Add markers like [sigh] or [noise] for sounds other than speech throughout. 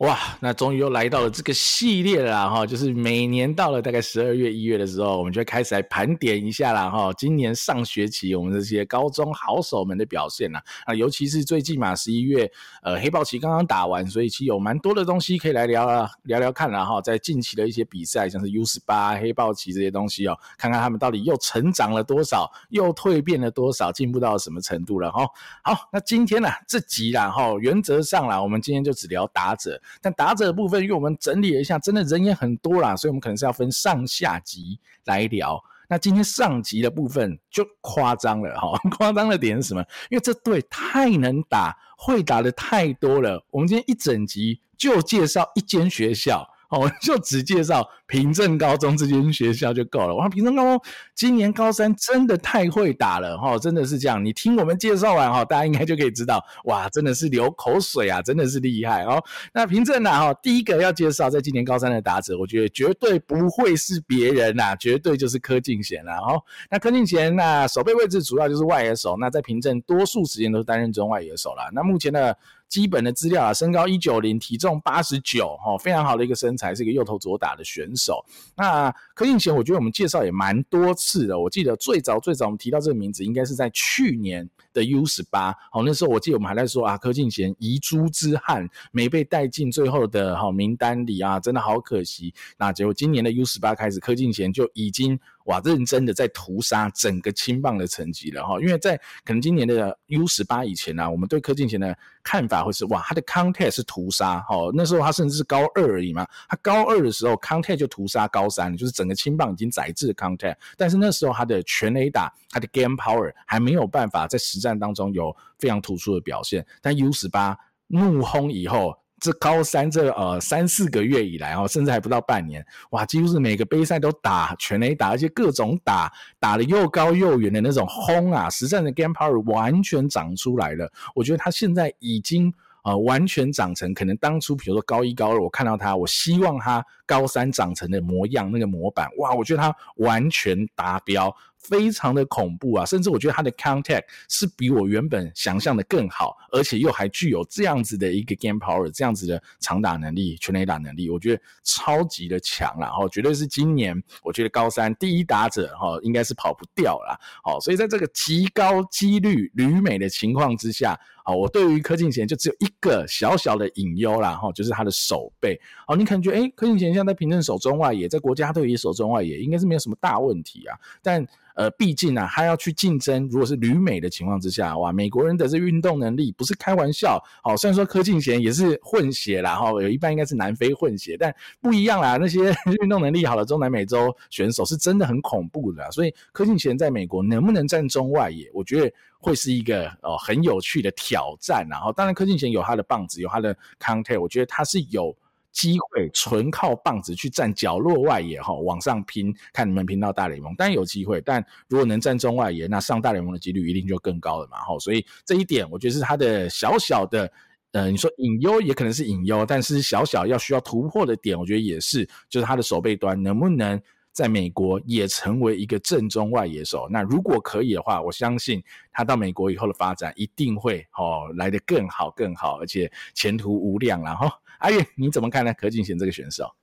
哇，那终于又来到了这个系列了哈，就是每年到了大概十二月、一月的时候，我们就开始来盘点一下了哈。今年上学期我们这些高中好手们的表现呐，啊，尤其是最近嘛，十一月呃黑豹旗刚刚打完，所以其实有蛮多的东西可以来聊啊，聊聊看了哈。在近期的一些比赛，像是 U 十八黑豹旗这些东西哦，看看他们到底又成长了多少，又蜕变了多少，进步到什么程度了哈。好，那今天呢这集啦哈，原则上啦，我们今天就只聊打者。但打者的部分，因为我们整理了一下，真的人也很多啦，所以我们可能是要分上下集来聊。那今天上集的部分就夸张了哈，[laughs] 夸张的点是什么？因为这队太能打，会打的太多了。我们今天一整集就介绍一间学校。我就只介绍平镇高中这间学校就够了。哇，平镇高中今年高三真的太会打了哈，真的是这样。你听我们介绍完哈，大家应该就可以知道，哇，真的是流口水啊，真的是厉害哦。那平镇呢哈，第一个要介绍在今年高三的打者，我觉得绝对不会是别人呐，绝对就是柯敬贤了哈。那柯敬贤那守备位置主要就是外野手，那在平镇多数时间都是担任中外野手了。那目前呢？基本的资料啊，身高一九零，体重八十九，哈，非常好的一个身材，是一个右投左打的选手。那柯敬贤，我觉得我们介绍也蛮多次的。我记得最早最早我们提到这个名字，应该是在去年的 U 十八，好，那时候我记得我们还在说啊，柯敬贤遗珠之憾没被带进最后的好名单里啊，真的好可惜。那结果今年的 U 十八开始，柯敬贤就已经。哇，认真的在屠杀整个青棒的成绩了哈，因为在可能今年的 U 十八以前呢、啊，我们对柯敬贤的看法会是哇，他的 contact 是屠杀哈，那时候他甚至是高二而已嘛，他高二的时候 contact 就屠杀高三，就是整个青棒已经宰制了 contact，但是那时候他的全垒打，他的 game power 还没有办法在实战当中有非常突出的表现，但 U 十八怒轰以后。这高三这呃三四个月以来哦，甚至还不到半年，哇，几乎是每个杯赛都打全垒打，而且各种打打得又高又远的那种轰啊，实战的 game power 完全长出来了。我觉得他现在已经呃完全长成，可能当初比如说高一高二我看到他，我希望他高三长成的模样那个模板，哇，我觉得他完全达标。非常的恐怖啊，甚至我觉得他的 contact 是比我原本想象的更好，而且又还具有这样子的一个 game power，这样子的长打能力、全垒打能力，我觉得超级的强啦，哈，绝对是今年我觉得高三第一打者哈，应该是跑不掉啦。好，所以在这个极高几率旅美的情况之下，啊，我对于柯敬贤就只有一个小小的隐忧啦，哈，就是他的手背，哦，你可能觉得，诶，柯敬贤现在在平镇守中外野，在国家队也守中外野，应该是没有什么大问题啊，但。呃，毕竟啊，他要去竞争，如果是旅美的情况之下，哇，美国人的这运动能力不是开玩笑。好，虽然说柯敬贤也是混血啦，哈，有一半应该是南非混血，但不一样啦。那些 [laughs] 运动能力好的中南美洲选手是真的很恐怖的啦。所以柯敬贤在美国能不能站中外野，我觉得会是一个哦很有趣的挑战。然后，当然柯敬贤有他的棒子，有他的 contact，我觉得他是有。机会纯靠棒子去站角落外野哈，往上拼，看能不能拼到大联盟。当然有机会，但如果能站中外野，那上大联盟的几率一定就更高了嘛。哈，所以这一点我觉得是他的小小的，呃，你说隐忧也可能是隐忧，但是小小要需要突破的点，我觉得也是，就是他的守备端能不能在美国也成为一个正中外野手。那如果可以的话，我相信他到美国以后的发展一定会哦来得更好更好，而且前途无量了哈。阿月，你怎么看呢？柯敬贤这个选手，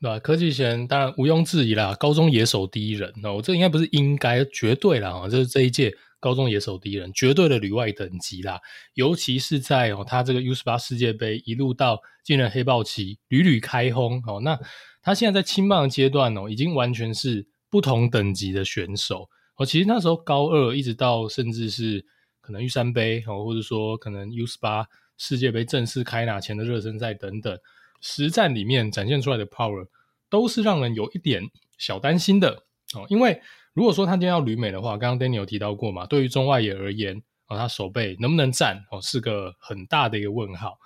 对吧？柯敬贤当然毋庸置疑啦，高中野手第一人。那我这应该不是应该，绝对啦，就是这一届高中野手第一人，绝对的旅外等级啦。尤其是在哦，他这个 U 十八世界杯一路到进了黑豹旗，屡屡开轰哦。那他现在在青棒阶段哦，已经完全是不同等级的选手哦。其实那时候高二一直到甚至是可能玉山杯哦，或者说可能 U 十八。世界杯正式开打前的热身赛等等，实战里面展现出来的 power 都是让人有一点小担心的哦。因为如果说他今天要旅美的话，刚刚 Danny 有提到过嘛，对于中外野而言啊，他手背能不能站哦，是个很大的一个问号。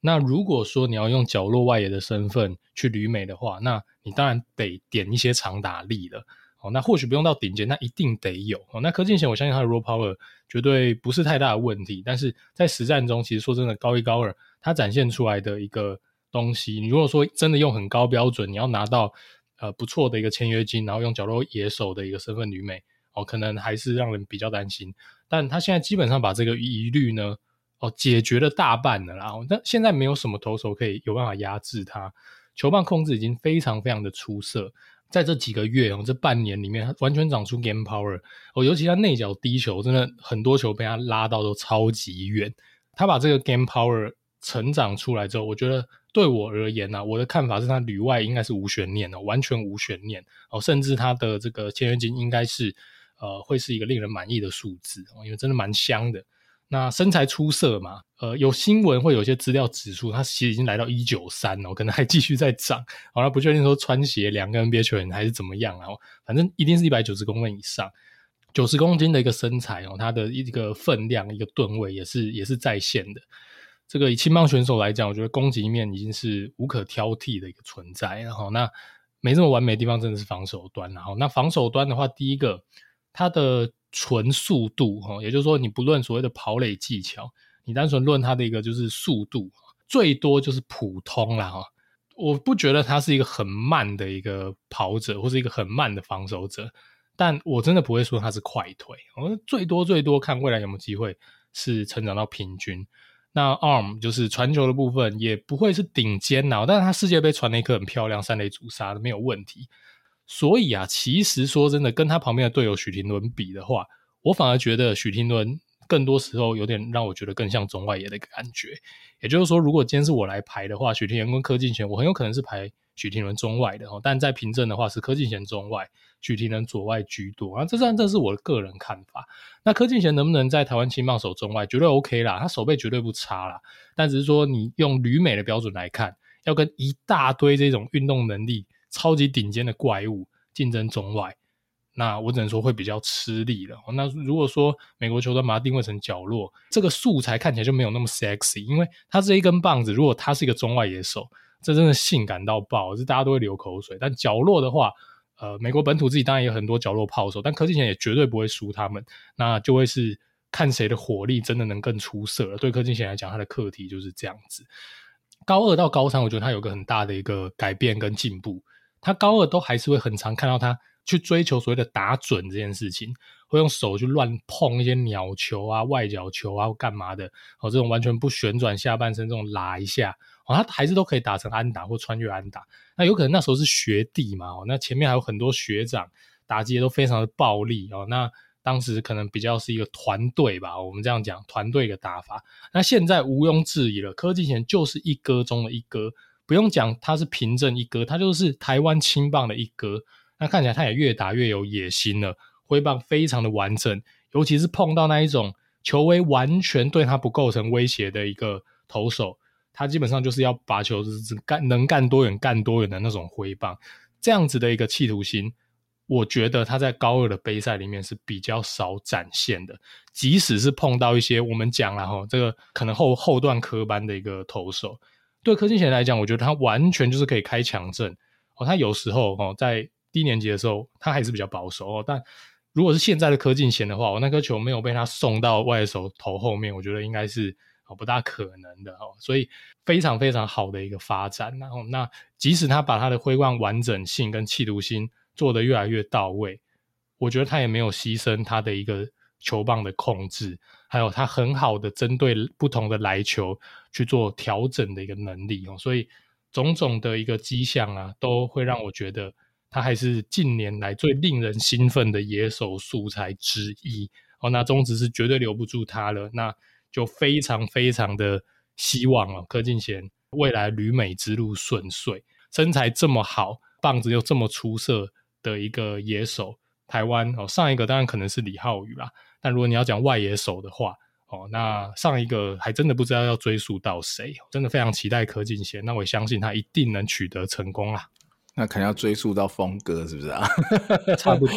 那如果说你要用角落外野的身份去旅美的话，那你当然得点一些长打力了。那或许不用到顶尖，那一定得有哦。那柯敬贤，我相信他的 raw power 绝对不是太大的问题。但是在实战中，其实说真的，高一高二他展现出来的一个东西，你如果说真的用很高标准，你要拿到呃不错的一个签约金，然后用角落野手的一个身份旅美哦，可能还是让人比较担心。但他现在基本上把这个疑虑呢哦解决了大半了，然后那现在没有什么投手可以有办法压制他，球棒控制已经非常非常的出色。在这几个月哦，这半年里面，他完全长出 game power 哦，尤其他内角低球，真的很多球被他拉到都超级远。他把这个 game power 成长出来之后，我觉得对我而言呢、啊，我的看法是他旅外应该是无悬念的，完全无悬念哦，甚至他的这个签约金应该是呃会是一个令人满意的数字哦，因为真的蛮香的。那身材出色嘛？呃，有新闻会有些资料指出，他其实已经来到一九三哦，可能还继续在涨。好了，不确定说穿鞋两个 NBA 球员还是怎么样啊？反正一定是一百九十公分以上，九十公斤的一个身材哦，他的一个分量、一个吨位也是也是在线的。这个以青棒选手来讲，我觉得攻击面已经是无可挑剔的一个存在。然后那没这么完美的地方，真的是防守端。然后那防守端的话，第一个他的。纯速度哈，也就是说，你不论所谓的跑垒技巧，你单纯论它的一个就是速度，最多就是普通啦哈。我不觉得他是一个很慢的一个跑者，或是一个很慢的防守者，但我真的不会说他是快腿。我最多最多看未来有没有机会是成长到平均。那 arm 就是传球的部分，也不会是顶尖呐，但是他世界杯传了一颗很漂亮三垒阻杀的没有问题。所以啊，其实说真的，跟他旁边的队友许廷伦比的话，我反而觉得许廷伦更多时候有点让我觉得更像中外野的一个感觉。也就是说，如果今天是我来排的话，许廷伦跟柯敬贤，我很有可能是排许廷伦中外的哦。但在凭证的话，是柯敬贤中外，许廷伦左外居多啊。这算这是我的个人看法。那柯敬贤能不能在台湾青棒守中外，绝对 OK 啦，他守备绝对不差啦。但只是说，你用旅美的标准来看，要跟一大堆这种运动能力。超级顶尖的怪物竞争中外，那我只能说会比较吃力了。那如果说美国球队把它定位成角落，这个素材看起来就没有那么 sexy，因为它这一根棒子，如果它是一个中外野手，这真的性感到爆，是大家都会流口水。但角落的话，呃，美国本土自己当然有很多角落炮手，但柯敬贤也绝对不会输他们，那就会是看谁的火力真的能更出色了。对柯敬贤来讲，他的课题就是这样子。高二到高三，我觉得他有个很大的一个改变跟进步。他高二都还是会很常看到他去追求所谓的打准这件事情，会用手去乱碰一些鸟球啊、外角球啊，或干嘛的。哦，这种完全不旋转下半身，这种拉一下，哦，他还是都可以打成安打或穿越安打。那有可能那时候是学弟嘛，哦，那前面还有很多学长打击也都非常的暴力哦。那当时可能比较是一个团队吧，我们这样讲团队的打法。那现在毋庸置疑了，柯敬贤就是一哥中的一哥。不用讲，他是平正一哥，他就是台湾青棒的一哥。那看起来他也越打越有野心了，挥棒非常的完整，尤其是碰到那一种球威完全对他不构成威胁的一个投手，他基本上就是要把球干能干多远干多远的那种挥棒，这样子的一个企图心，我觉得他在高二的杯赛里面是比较少展现的。即使是碰到一些我们讲了哈，这个可能后后段科班的一个投手。对柯敬贤来讲，我觉得他完全就是可以开强阵哦。他有时候哦，在低年级的时候，他还是比较保守哦。但如果是现在的柯敬贤的话，我那颗球没有被他送到外手头后面，我觉得应该是哦不大可能的哦。所以非常非常好的一个发展。然后那即使他把他的挥棒完整性跟企图心做得越来越到位，我觉得他也没有牺牲他的一个。球棒的控制，还有他很好的针对不同的来球去做调整的一个能力哦，所以种种的一个迹象啊，都会让我觉得他还是近年来最令人兴奋的野手素材之一哦。那中职是绝对留不住他了，那就非常非常的希望哦，柯敬贤未来旅美之路顺遂，身材这么好，棒子又这么出色的一个野手，台湾哦，上一个当然可能是李浩宇啦。但如果你要讲外野手的话，哦，那上一个还真的不知道要追溯到谁，真的非常期待柯敬贤。那我相信他一定能取得成功啦。那可能要追溯到峰哥，是不是啊？[laughs] 差不多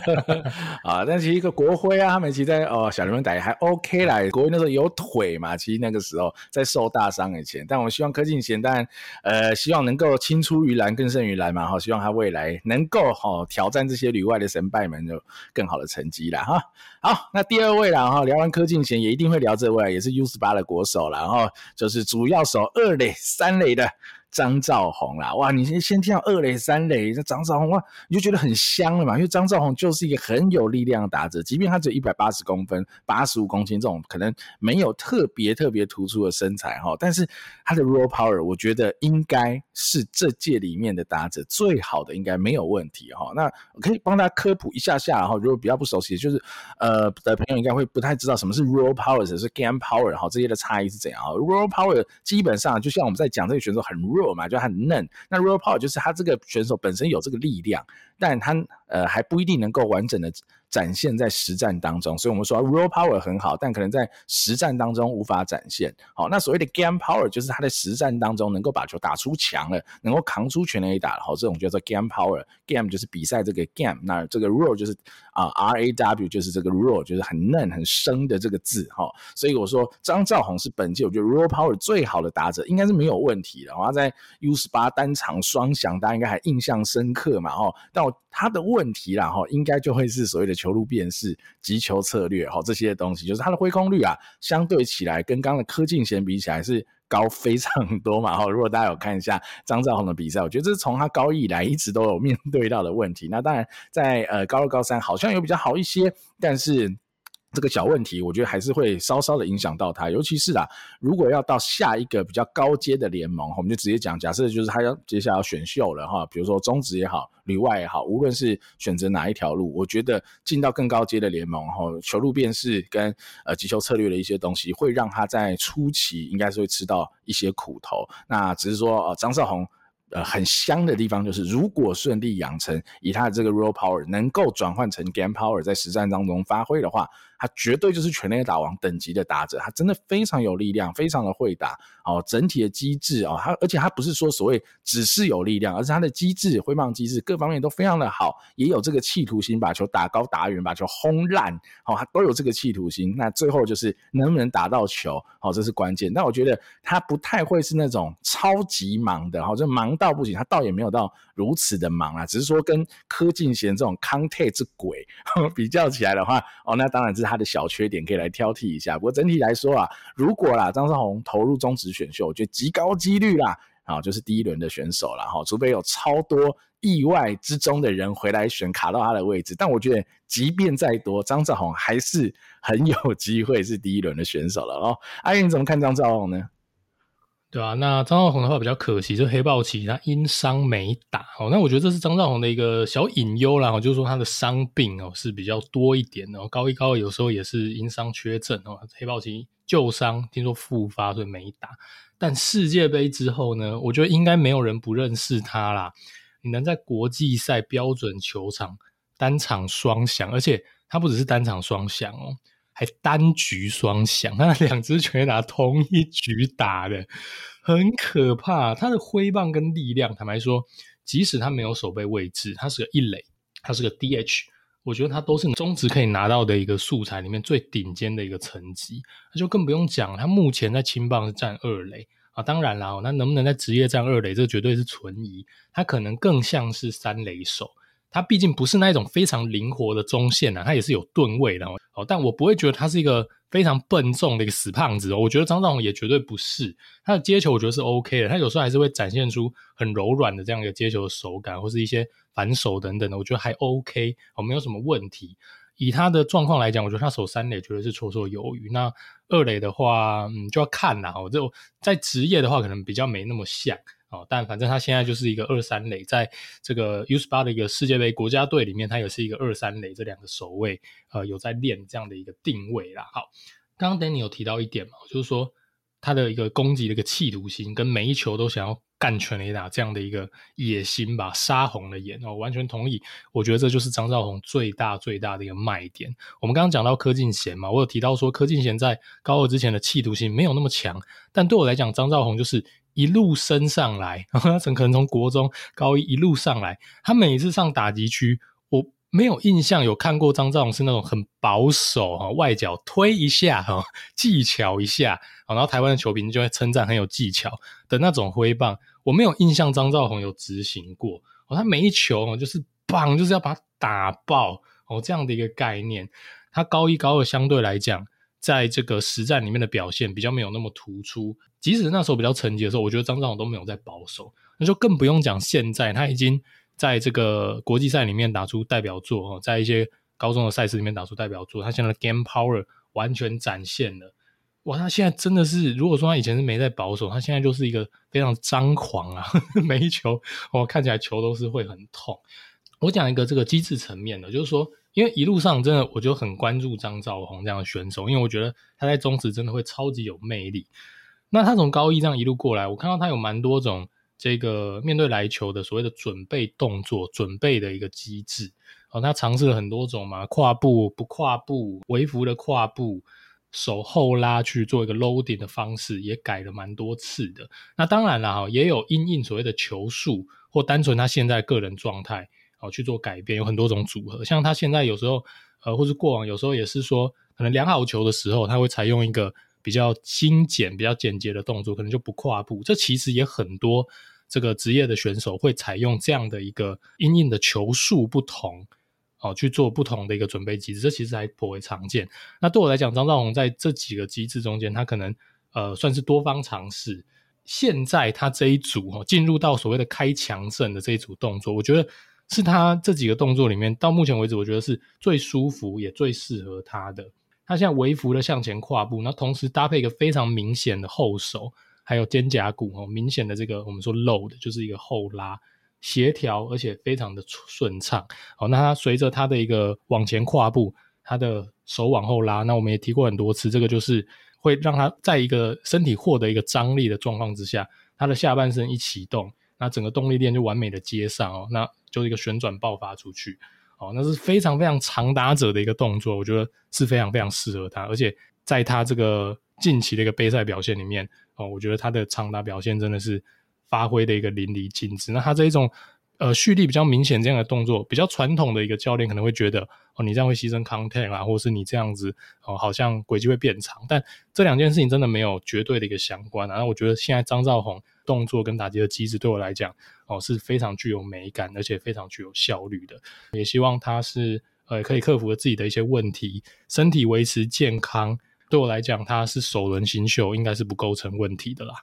[laughs] 啊。但其实一个国徽啊，他们其实在哦小联盟打也还 OK 啦。国徽那时候有腿嘛，其实那个时候在受大伤以前。但我希望柯敬贤，当然呃，希望能够青出于蓝更胜于蓝嘛。哈，希望他未来能够哈、哦、挑战这些旅外的神拜们，有更好的成绩啦。哈。好，那第二位啦哈，聊完柯敬贤也一定会聊这位，也是 U 十八的国手啦。然后就是主要守二垒、三垒的张兆宏啦，哇，你先先听到二垒三垒，这张兆宏哇，你就觉得很香了嘛，因为张兆宏就是一个很有力量的打者，即便他只有一百八十公分、八十五公斤这种可能没有特别特别突出的身材哈，但是他的 raw power 我觉得应该是这届里面的打者最好的，应该没有问题哈。那我可以帮大家科普一下下哈，如果比较不熟悉，就是呃的朋友应该会不太知道什么是 raw power，是 game power 哈，这些的差异是怎样啊？raw power 基本上就像我们在讲这个选手很 raw 嘛，就很嫩。那 raw power 就是他这个选手本身有这个力量，但他呃还不一定能够完整的展现在实战当中，所以我们说 raw power 很好，但可能在实战当中无法展现。好，那所谓的 game power 就是他在实战当中能够把球打出墙了，能够扛出全垒打了，好，这种叫做 game power。game 就是比赛这个 game，那这个 raw 就是啊 R A W 就是这个 raw 就是很嫩很生的这个字哈。所以我说张兆宏是本届我觉得 raw power 最好的打者，应该是没有问题的。他在 U 十八单场双响，大家应该还印象深刻嘛哦。但我他的问题啦哈，应该就会是所谓的球路辨识、击球策略哈这些东西，就是他的挥空率啊，相对起来跟刚的柯敬贤比起来是高非常多嘛哈。如果大家有看一下张兆宏的比赛，我觉得这是从他高一以来一直都有面对到的问题。那当然在呃高二、高三好像有比较好一些，但是。这个小问题，我觉得还是会稍稍的影响到他，尤其是啊，如果要到下一个比较高阶的联盟，我们就直接讲，假设就是他要接下来要选秀了哈，比如说中职也好，旅外也好，无论是选择哪一条路，我觉得进到更高阶的联盟，哈，球路辨识跟呃击球策略的一些东西，会让他在初期应该是会吃到一些苦头。那只是说，呃，张少鸿。呃，很香的地方就是，如果顺利养成，以他的这个 raw power 能够转换成 game power，在实战当中发挥的话，他绝对就是全垒打王等级的打者。他真的非常有力量，非常的会打哦。整体的机制哦，他而且他不是说所谓只是有力量，而是他的机制、挥棒机制各方面都非常的好，也有这个企图心，把球打高打远，把球轰烂哦，他都有这个企图心。那最后就是能不能打到球，哦，这是关键。但我觉得他不太会是那种超级忙的，哦，就忙。到不行，他倒也没有到如此的忙啊，只是说跟柯敬贤这种康泰之鬼 [laughs] 比较起来的话，哦，那当然是他的小缺点，可以来挑剔一下。不过整体来说啊，如果啦张少宏投入中职选秀，我觉得极高几率啦，啊，就是第一轮的选手了哈，除非有超多意外之中的人回来选卡到他的位置，但我觉得即便再多，张兆宏还是很有机会是第一轮的选手了哦。阿云你怎么看张兆宏呢？对啊，那张兆宏的话比较可惜，就黑豹旗他因伤没打哦。那我觉得这是张兆宏的一个小隐忧啦，就是说他的伤病哦是比较多一点的。高一高二有时候也是因伤缺阵哦。黑豹旗旧伤听说复发，所以没打。但世界杯之后呢，我觉得应该没有人不认识他啦。你能在国际赛标准球场单场双响，而且他不只是单场双响哦。还单局双响，他两只拳拿同一局打的，很可怕。他的挥棒跟力量，坦白说，即使他没有守备位置，他是个一垒，他是个 DH，我觉得他都是中职可以拿到的一个素材里面最顶尖的一个层级。那就更不用讲，他目前在青棒是占二垒啊。当然啦，那能不能在职业站二垒，这绝对是存疑。他可能更像是三垒手。他毕竟不是那一种非常灵活的中线啊，他也是有吨位的哦。但我不会觉得他是一个非常笨重的一个死胖子哦。我觉得张兆宏也绝对不是，他的接球我觉得是 OK 的，他有时候还是会展现出很柔软的这样一个接球的手感，或是一些反手等等的，我觉得还 OK 哦，没有什么问题。以他的状况来讲，我觉得他守三垒绝对是绰绰有余。那二垒的话，嗯，就要看啦。哦，就在职业的话，可能比较没那么像。哦，但反正他现在就是一个二三垒，在这个 U 十八的一个世界杯国家队里面，他也是一个二三垒这两个守卫，呃，有在练这样的一个定位啦。好，刚刚 Danny 有提到一点嘛，就是说他的一个攻击的一个企图心，跟每一球都想要干全垒打这样的一个野心吧，杀红了眼哦，完全同意。我觉得这就是张兆宏最大最大的一个卖点。我们刚刚讲到柯敬贤嘛，我有提到说柯敬贤在高二之前的企图心没有那么强，但对我来讲，张兆宏就是。一路升上来，[laughs] 他可能从国中高一一路上来。他每一次上打击区，我没有印象有看过张兆宏是那种很保守哈，外角推一下哈，技巧一下，然后台湾的球评就会称赞很有技巧的那种挥棒。我没有印象张兆宏有执行过哦，他每一球就是棒，就是要把它打爆哦，这样的一个概念。他高一高二相对来讲。在这个实战里面的表现比较没有那么突出。即使那时候比较沉寂的时候，我觉得张兆宏都没有在保守，那就更不用讲现在他已经在这个国际赛里面打出代表作哦，在一些高中的赛事里面打出代表作，他现在的 game power 完全展现了。哇，他现在真的是，如果说他以前是没在保守，他现在就是一个非常张狂啊，[laughs] 每一球哦看起来球都是会很痛。我讲一个这个机制层面的，就是说，因为一路上真的我就很关注张兆宏这样的选手，因为我觉得他在中职真的会超级有魅力。那他从高一这样一路过来，我看到他有蛮多种这个面对来球的所谓的准备动作、准备的一个机制。哦，他尝试了很多种嘛，跨步、不跨步、微幅的跨步、手后拉去做一个 loading 的方式，也改了蛮多次的。那当然了，哈也有因应所谓的球速或单纯他现在个人状态。好去做改变，有很多种组合。像他现在有时候，呃，或是过往有时候也是说，可能量好球的时候，他会采用一个比较精简、比较简洁的动作，可能就不跨步。这其实也很多这个职业的选手会采用这样的一个因应的球数不同，好去做不同的一个准备机制。这其实还颇为常见。那对我来讲，张兆宏在这几个机制中间，他可能呃算是多方尝试。现在他这一组哦，进入到所谓的开强阵的这一组动作，我觉得。是他这几个动作里面，到目前为止，我觉得是最舒服也最适合他的。他现在微幅的向前跨步，那同时搭配一个非常明显的后手，还有肩胛骨哦，明显的这个我们说 load 就是一个后拉，协调而且非常的顺畅。好，那他随着他的一个往前跨步，他的手往后拉，那我们也提过很多次，这个就是会让他在一个身体获得一个张力的状况之下，他的下半身一启动。那整个动力链就完美的接上哦，那就是一个旋转爆发出去，哦，那是非常非常长打者的一个动作，我觉得是非常非常适合他，而且在他这个近期的一个杯赛表现里面，哦，我觉得他的长打表现真的是发挥的一个淋漓尽致。那他这一种呃蓄力比较明显这样的动作，比较传统的一个教练可能会觉得哦，你这样会牺牲 contact 啊，或是你这样子哦，好像轨迹会变长，但这两件事情真的没有绝对的一个相关啊。然后我觉得现在张兆宏。动作跟打击的机制对我来讲，哦，是非常具有美感，而且非常具有效率的。也希望他是呃可以克服自己的一些问题，身体维持健康。对我来讲，他是首轮新秀，应该是不构成问题的啦。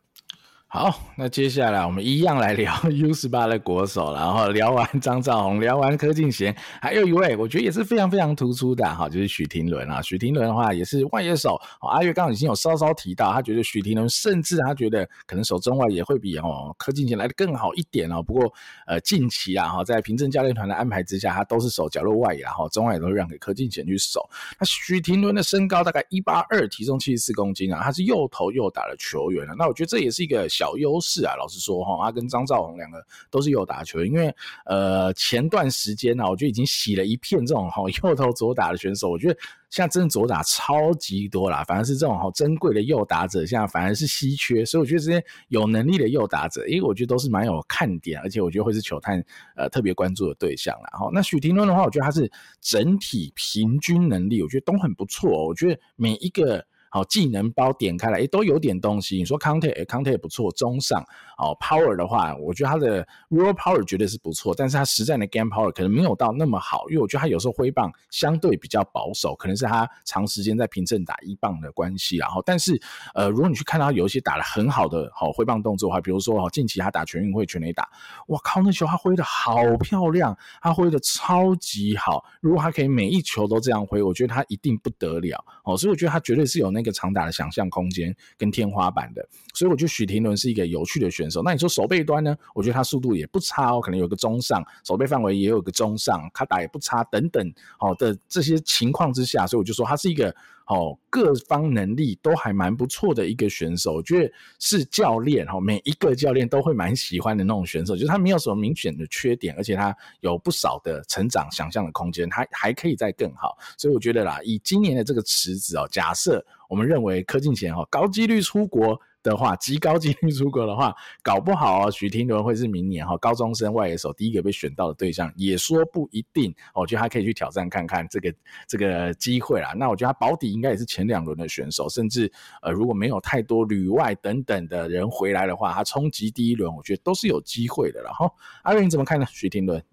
好，那接下来我们一样来聊 [laughs] U 十八的国手，然后聊完张兆宏，聊完柯敬贤，还有一位我觉得也是非常非常突出的哈，就是许廷伦啊。许廷伦的话也是外野手，阿月刚刚已经有稍稍提到，他觉得许廷伦甚至他觉得可能守中外也会比哦柯敬贤来的更好一点哦。不过呃近期啊哈，在平正教练团的安排之下，他都是守角落外野，然后中外也都会让给柯敬贤去守。那许廷伦的身高大概一八二，体重七十四公斤啊，他是又投又打的球员啊。那我觉得这也是一个小。小优势啊，老实说哈，他跟张兆宏两个都是右打球，因为呃前段时间呢，我觉得已经洗了一片这种哈右投左打的选手，我觉得现在真的左打超级多啦，反而是这种好珍贵的右打者，现在反而是稀缺，所以我觉得这些有能力的右打者，因为我觉得都是蛮有看点，而且我觉得会是球探呃特别关注的对象啦。哈，那许廷伦的话，我觉得他是整体平均能力，我觉得都很不错，我觉得每一个。好，技能包点开来，诶，都有点东西。你说 contact，诶，contact 也不错，中上。哦，power 的话，我觉得他的 raw power 绝对是不错，但是他实战的 game power 可能没有到那么好，因为我觉得他有时候挥棒相对比较保守，可能是他长时间在平镇打一棒的关系。然后，但是呃，如果你去看他有一些打的很好的好挥棒动作的话，比如说哦，近期他打全运会全垒打，哇靠，那球他挥得好漂亮，他挥得超级好。如果他可以每一球都这样挥，我觉得他一定不得了。哦，所以我觉得他绝对是有那个。长打的想象空间跟天花板的，所以我觉得许廷伦是一个有趣的选手。那你说手背端呢？我觉得他速度也不差哦，可能有个中上，手背范围也有个中上，他打也不差等等。好的这些情况之下，所以我就说他是一个。哦，各方能力都还蛮不错的一个选手，我觉得是教练哦，每一个教练都会蛮喜欢的那种选手，就是他没有什么明显的缺点，而且他有不少的成长想象的空间，他还可以再更好，所以我觉得啦，以今年的这个池子哦，假设我们认为柯敬贤哦高几率出国。的话，[laughs] 极高几率出国的话，搞不好哦，许廷伦会是明年哈高中生外野手第一个被选到的对象，也说不一定。我觉得他可以去挑战看看这个这个机会啦。那我觉得他保底应该也是前两轮的选手，甚至呃如果没有太多旅外等等的人回来的话，他冲击第一轮，我觉得都是有机会的。然后阿瑞你怎么看呢？许廷伦？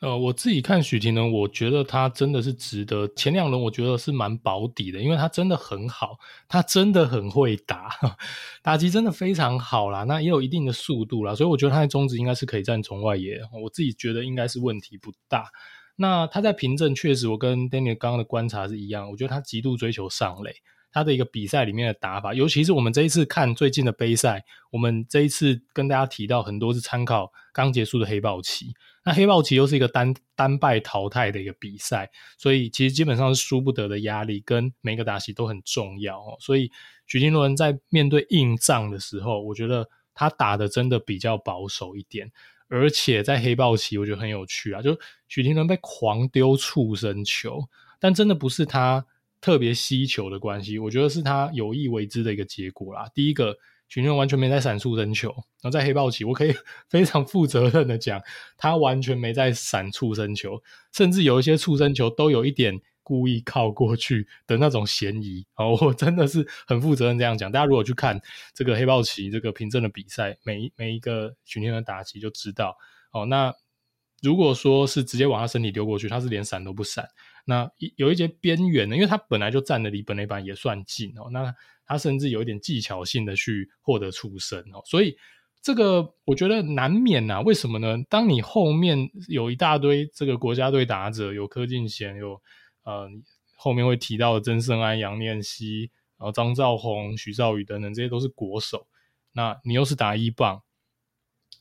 呃，我自己看许霆呢，我觉得他真的是值得。前两轮我觉得是蛮保底的，因为他真的很好，他真的很会打，[laughs] 打击真的非常好啦。那也有一定的速度啦，所以我觉得他在中职应该是可以站中外野。我自己觉得应该是问题不大。那他在凭证确实，我跟 Daniel 刚刚的观察是一样，我觉得他极度追求上垒。他的一个比赛里面的打法，尤其是我们这一次看最近的杯赛，我们这一次跟大家提到很多是参考刚结束的黑豹棋。那黑豹旗又是一个单单败淘汰的一个比赛，所以其实基本上是输不得的压力，跟每个打席都很重要哦。所以许霆伦在面对硬仗的时候，我觉得他打的真的比较保守一点，而且在黑豹旗，我觉得很有趣啊，就许廷伦被狂丢触身球，但真的不是他。特别稀球的关系，我觉得是他有意为之的一个结果啦。第一个，许霆完全没在闪触身球，然后在黑豹旗，我可以 [laughs] 非常负责任的讲，他完全没在闪触身球，甚至有一些触身球都有一点故意靠过去的那种嫌疑。哦，我真的是很负责任这样讲。大家如果去看这个黑豹旗这个凭证的比赛，每一每一个许霆的打击就知道。哦，那如果说是直接往他身体丢过去，他是连闪都不闪。那有一些边缘的，因为他本来就站得离本垒板也算近哦，那他甚至有一点技巧性的去获得出身哦，所以这个我觉得难免呐、啊。为什么呢？当你后面有一大堆这个国家队打者，有柯敬贤，有呃后面会提到的曾胜安、杨念熙，然后张兆宏、徐兆宇等等，这些都是国手。那你又是打一棒，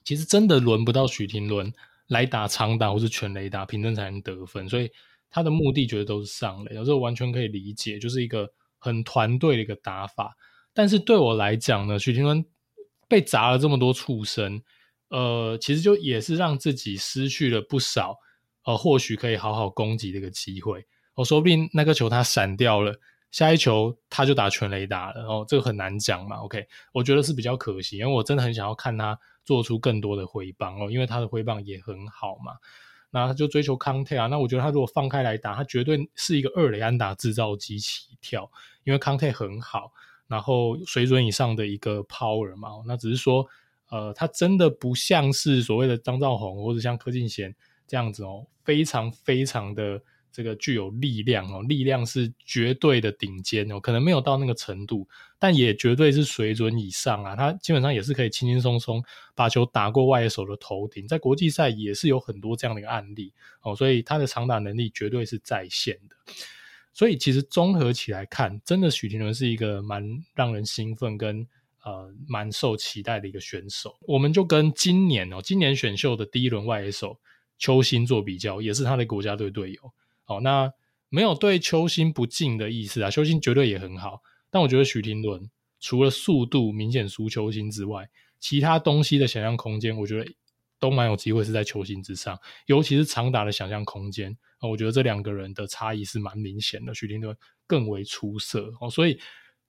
其实真的轮不到许廷伦来打长打或是全垒打，平镇才能得分，所以。他的目的觉得都是上垒，有时候完全可以理解，就是一个很团队的一个打法。但是对我来讲呢，许霆伦被砸了这么多畜生，呃，其实就也是让自己失去了不少，呃，或许可以好好攻击的一个机会。我、哦、说不定那个球他闪掉了，下一球他就打全垒打了，哦，这个很难讲嘛。OK，我觉得是比较可惜，因为我真的很想要看他做出更多的挥棒哦，因为他的挥棒也很好嘛。那他就追求康泰啊，那我觉得他如果放开来打，他绝对是一个二雷安打制造机器跳，因为康泰很好，然后水准以上的一个 power 嘛。那只是说，呃，他真的不像是所谓的张兆宏或者像柯敬贤这样子哦，非常非常的。这个具有力量哦，力量是绝对的顶尖哦，可能没有到那个程度，但也绝对是水准以上啊。他基本上也是可以轻轻松松把球打过外野手的头顶，在国际赛也是有很多这样的一个案例哦，所以他的长打能力绝对是在线的。所以其实综合起来看，真的许廷伦是一个蛮让人兴奋跟呃蛮受期待的一个选手。我们就跟今年哦，今年选秀的第一轮外野手邱心做比较，也是他的国家队队友。好，那没有对邱星不敬的意思啊，邱星绝对也很好，但我觉得许廷伦除了速度明显输邱星之外，其他东西的想象空间，我觉得都蛮有机会是在邱星之上，尤其是长打的想象空间啊，我觉得这两个人的差异是蛮明显的，许廷伦更为出色。哦，所以，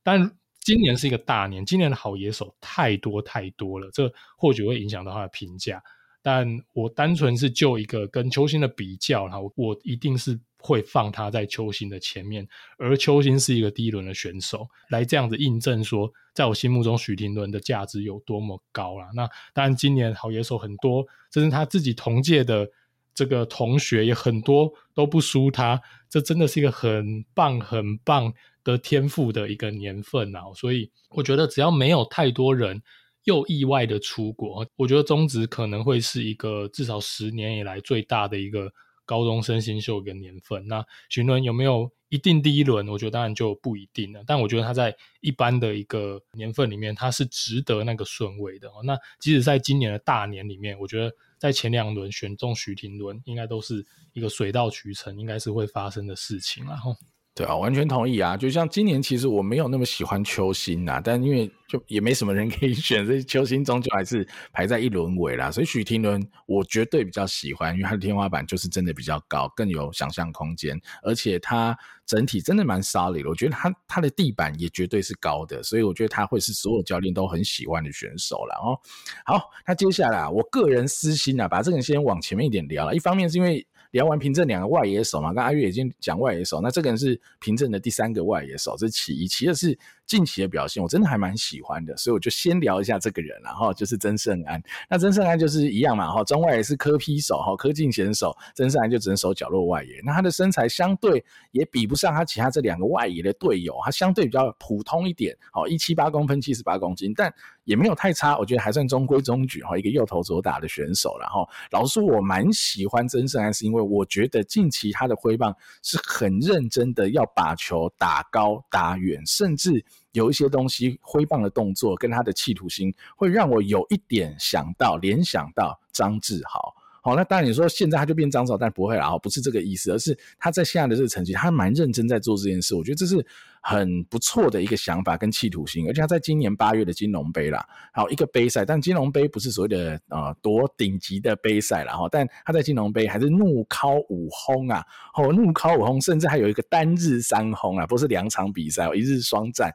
但今年是一个大年，今年的好野手太多太多了，这或许会影响到他的评价，但我单纯是就一个跟邱心的比较，然后我一定是。会放他在邱心的前面，而邱心是一个第一轮的选手，来这样子印证说，在我心目中许廷伦的价值有多么高啦。那当然，今年好野手很多，甚至他自己同届的这个同学也很多都不输他，这真的是一个很棒很棒的天赋的一个年份啊！所以我觉得只要没有太多人又意外的出国，我觉得中职可能会是一个至少十年以来最大的一个。高中生新秀跟年份，那巡轮有没有一定第一轮？我觉得当然就不一定了。但我觉得他在一般的一个年份里面，他是值得那个顺位的。那即使在今年的大年里面，我觉得在前两轮选中徐廷伦，应该都是一个水到渠成，应该是会发生的事情。然后。对啊，完全同意啊！就像今年，其实我没有那么喜欢邱心呐，但因为就也没什么人 [laughs] 可以选，所以邱心终究还是排在一轮尾啦。所以许廷伦我绝对比较喜欢，因为他的天花板就是真的比较高，更有想象空间，而且他整体真的蛮 solid 的。我觉得他他的地板也绝对是高的，所以我觉得他会是所有教练都很喜欢的选手了哦。好，那接下来啊，我个人私心啊，把这个先往前面一点聊了。一方面是因为聊完平镇两个外野手嘛，刚阿月已经讲外野手，那这个人是平镇的第三个外野手，这是其一。其二是近期的表现，我真的还蛮喜欢的，所以我就先聊一下这个人，然后就是曾胜安。那曾胜安就是一样嘛，哈，中外也是科批手，哈，科进选手，曾胜安就只能守角落外野。那他的身材相对也比不上他其他这两个外野的队友，他相对比较普通一点，哦，一七八公分，七十八公斤，但也没有太差，我觉得还算中规中矩，哈，一个右投左打的选手。然后老实说，我蛮喜欢曾胜安，是因为我觉得近期他的挥棒是很认真的，要把球打高打远，甚至有一些东西挥棒的动作跟他的企图心，会让我有一点想到联想到张志豪。好，那当然你说现在他就变张总，但不会啦，不是这个意思，而是他在现在的这个成绩，他蛮认真在做这件事，我觉得这是很不错的一个想法跟企图心，而且他在今年八月的金龙杯啦，好一个杯赛，但金龙杯不是所谓的呃多顶级的杯赛啦，哈，但他在金龙杯还是怒敲五轰啊，哦，怒敲五轰，甚至还有一个单日三轰啊，不是两场比赛，一日双战。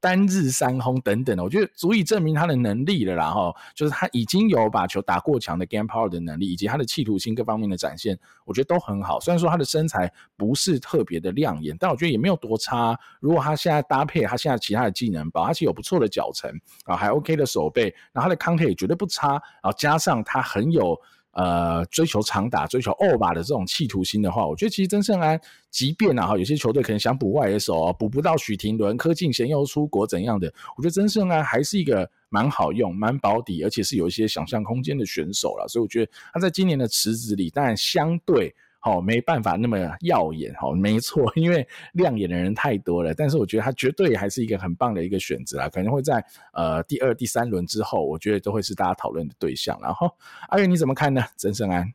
单日三轰等等的，我觉得足以证明他的能力了啦哈，就是他已经有把球打过墙的 game power 的能力，以及他的企图心各方面的展现，我觉得都很好。虽然说他的身材不是特别的亮眼，但我觉得也没有多差。如果他现在搭配他现在其他的技能，包他其实有不错的脚程啊，还 OK 的手背，然后他的 counter 也绝对不差，然后加上他很有。呃，追求长打、追求二把的这种企图心的话，我觉得其实曾胜安，即便啊哈，有些球队可能想补外野手，补不到许廷伦、柯敬贤又出国怎样的，我觉得曾胜安还是一个蛮好用、蛮保底，而且是有一些想象空间的选手了。所以我觉得他在今年的池子里，当然相对。好，没办法那么耀眼，好，没错，因为亮眼的人太多了。但是我觉得他绝对还是一个很棒的一个选择啦，可能会在呃第二、第三轮之后，我觉得都会是大家讨论的对象。然后阿跃你怎么看呢？曾胜安，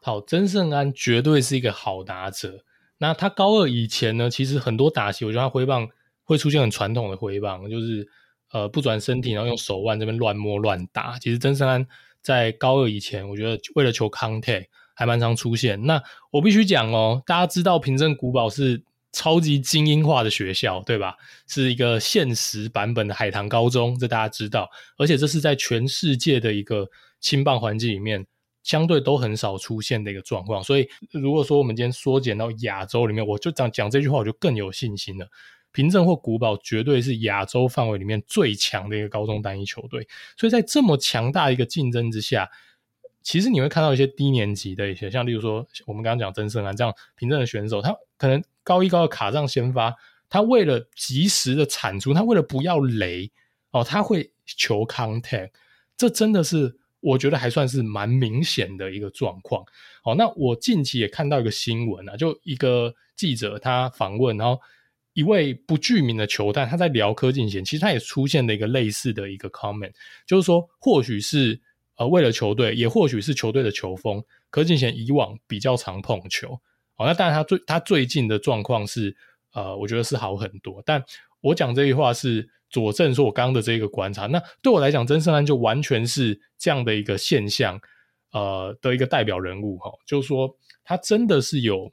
好，曾胜安绝对是一个好打者。那他高二以前呢，其实很多打击，我觉得他挥棒会出现很传统的挥棒，就是呃不转身体，然后用手腕这边乱摸乱打。其实曾胜安在高二以前，我觉得为了求 contact。还蛮常出现。那我必须讲哦，大家知道平镇古堡是超级精英化的学校，对吧？是一个现实版本的海棠高中，这大家知道。而且这是在全世界的一个青棒环境里面，相对都很少出现的一个状况。所以，如果说我们今天缩减到亚洲里面，我就讲讲这句话，我就更有信心了。平镇或古堡绝对是亚洲范围里面最强的一个高中单一球队。所以在这么强大一个竞争之下，其实你会看到一些低年级的一些，像例如说我们刚刚讲曾胜安这样平镇的选手，他可能高一高二卡上先发，他为了及时的产出，他为了不要雷哦，他会求 contact，这真的是我觉得还算是蛮明显的一个状况。好，那我近期也看到一个新闻啊，就一个记者他访问，然后一位不具名的球探他在聊柯敬贤，其实他也出现了一个类似的一个 comment，就是说或许是。呃，为了球队，也或许是球队的球风，柯敬贤以往比较常碰球，好，那当然他最他最近的状况是，呃，我觉得是好很多。但我讲这句话是佐证说我刚刚的这个观察。那对我来讲，曾胜安就完全是这样的一个现象，呃的一个代表人物哈，就是说他真的是有